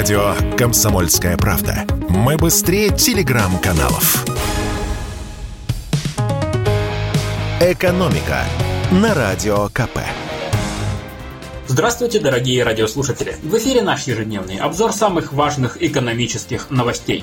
Радио «Комсомольская правда». Мы быстрее телеграм-каналов. «Экономика» на Радио КП. Здравствуйте, дорогие радиослушатели! В эфире наш ежедневный обзор самых важных экономических новостей.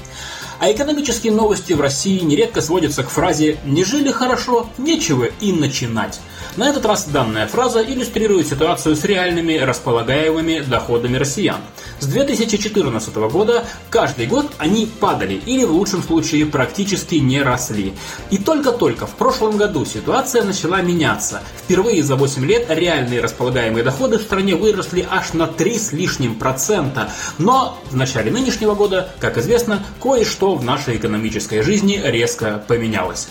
А экономические новости в России нередко сводятся к фразе «не жили хорошо, нечего и начинать». На этот раз данная фраза иллюстрирует ситуацию с реальными располагаемыми доходами россиян. С 2014 года каждый год они падали или в лучшем случае практически не росли. И только-только в прошлом году ситуация начала меняться. Впервые за 8 лет реальные располагаемые доходы в стране выросли аж на 3 с лишним процента. Но в начале нынешнего года, как известно, кое-что в нашей экономической жизни резко поменялось.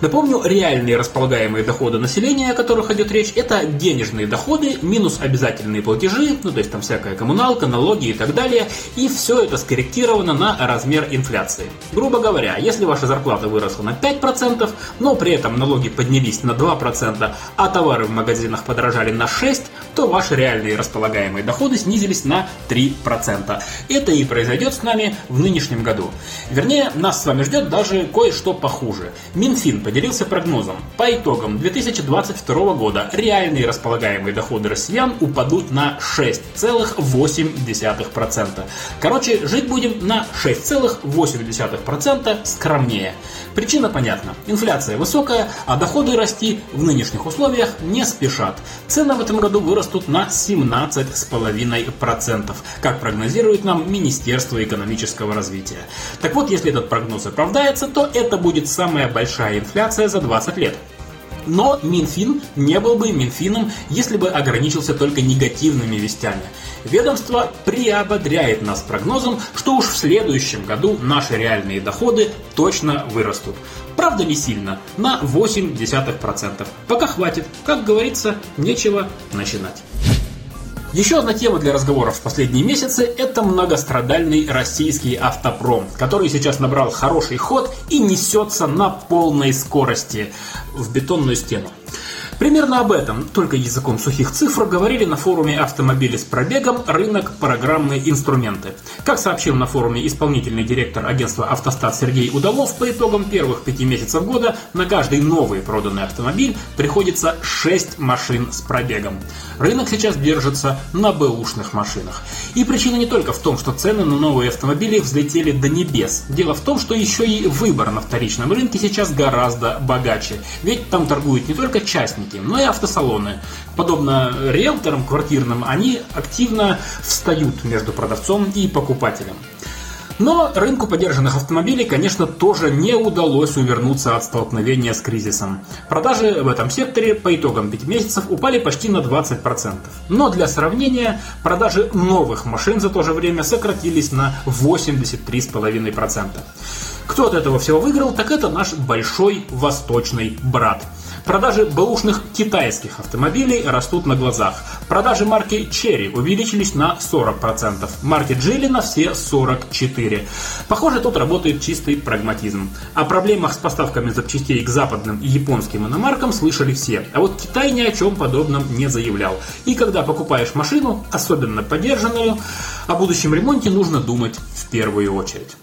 Напомню, реальные располагаемые доходы населения, о которых идет речь, это денежные доходы минус обязательные платежи, ну то есть там всякая коммуналка, налоги и так далее, и все это скорректировано на размер инфляции. Грубо говоря, если ваша зарплата выросла на 5%, но при этом налоги поднялись на 2%, а товары в магазинах подорожали на 6%, то ваши реальные располагаемые доходы снизились на 3%. Это и произойдет с нами в нынешнем году. Вернее, нас с вами ждет даже кое-что похуже. Минфин поделился прогнозом. По итогам 2022 года реальные располагаемые доходы россиян упадут на 6,8%. Короче, жить будем на 6,8% скромнее. Причина понятна. Инфляция высокая, а доходы расти в нынешних условиях не спешат. Цены в этом году вырастут на 17,5%, как прогнозирует нам Министерство экономического развития. Так вот, если этот прогноз оправдается, то это будет самая большая инфляция инфляция за 20 лет. Но Минфин не был бы Минфином, если бы ограничился только негативными вестями. Ведомство приободряет нас прогнозом, что уж в следующем году наши реальные доходы точно вырастут. Правда не сильно, на 0,8%. Пока хватит, как говорится, нечего начинать. Еще одна тема для разговоров в последние месяцы – это многострадальный российский автопром, который сейчас набрал хороший ход и несется на полной скорости в бетонную стену. Примерно об этом, только языком сухих цифр, говорили на форуме «Автомобили с пробегом. Рынок. Программные инструменты». Как сообщил на форуме исполнительный директор агентства «Автостат» Сергей Удалов, по итогам первых пяти месяцев года на каждый новый проданный автомобиль приходится 6 машин с пробегом. Рынок сейчас держится на бэушных машинах. И причина не только в том, что цены на новые автомобили взлетели до небес. Дело в том, что еще и выбор на вторичном рынке сейчас гораздо богаче. Ведь там торгуют не только частники, собственники, но и автосалоны. Подобно риэлторам квартирным, они активно встают между продавцом и покупателем. Но рынку подержанных автомобилей, конечно, тоже не удалось увернуться от столкновения с кризисом. Продажи в этом секторе по итогам 5 месяцев упали почти на 20%. Но для сравнения, продажи новых машин за то же время сократились на 83,5%. Кто от этого всего выиграл, так это наш большой восточный брат – Продажи бэушных китайских автомобилей растут на глазах. Продажи марки Cherry увеличились на 40%, марки Geely на все 44%. Похоже, тут работает чистый прагматизм. О проблемах с поставками запчастей к западным и японским иномаркам слышали все, а вот Китай ни о чем подобном не заявлял. И когда покупаешь машину, особенно подержанную, о будущем ремонте нужно думать в первую очередь.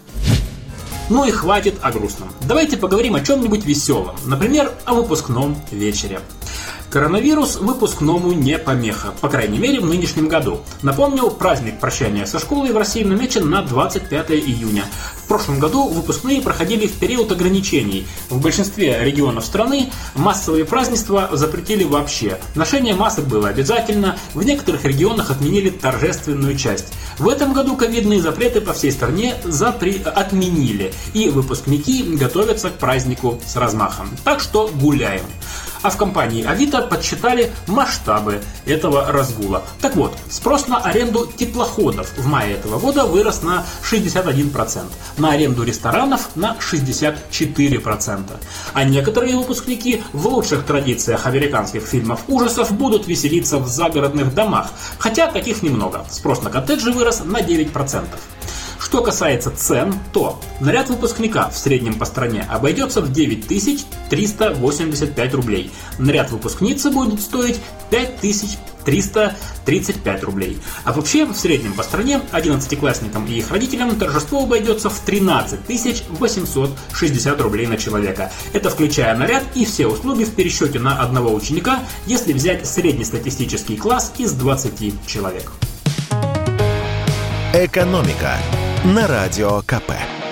Ну и хватит о грустном. Давайте поговорим о чем-нибудь веселом. Например, о выпускном вечере. Коронавирус выпускному не помеха, по крайней мере в нынешнем году. Напомнил, праздник прощания со школой в России намечен на 25 июня. В прошлом году выпускные проходили в период ограничений. В большинстве регионов страны массовые празднества запретили вообще. Ношение масок было обязательно, в некоторых регионах отменили торжественную часть. В этом году ковидные запреты по всей стране запри... отменили, и выпускники готовятся к празднику с размахом. Так что гуляем а в компании Авито подсчитали масштабы этого разгула. Так вот, спрос на аренду теплоходов в мае этого года вырос на 61%, на аренду ресторанов на 64%. А некоторые выпускники в лучших традициях американских фильмов ужасов будут веселиться в загородных домах, хотя таких немного. Спрос на коттеджи вырос на 9%. Что касается цен, то наряд выпускника в среднем по стране обойдется в 9385 рублей. Наряд выпускницы будет стоить 5335 рублей. А вообще, в среднем по стране 11-классникам и их родителям торжество обойдется в 13 860 рублей на человека. Это включая наряд и все услуги в пересчете на одного ученика, если взять среднестатистический класс из 20 человек. «Экономика» на Радио КП.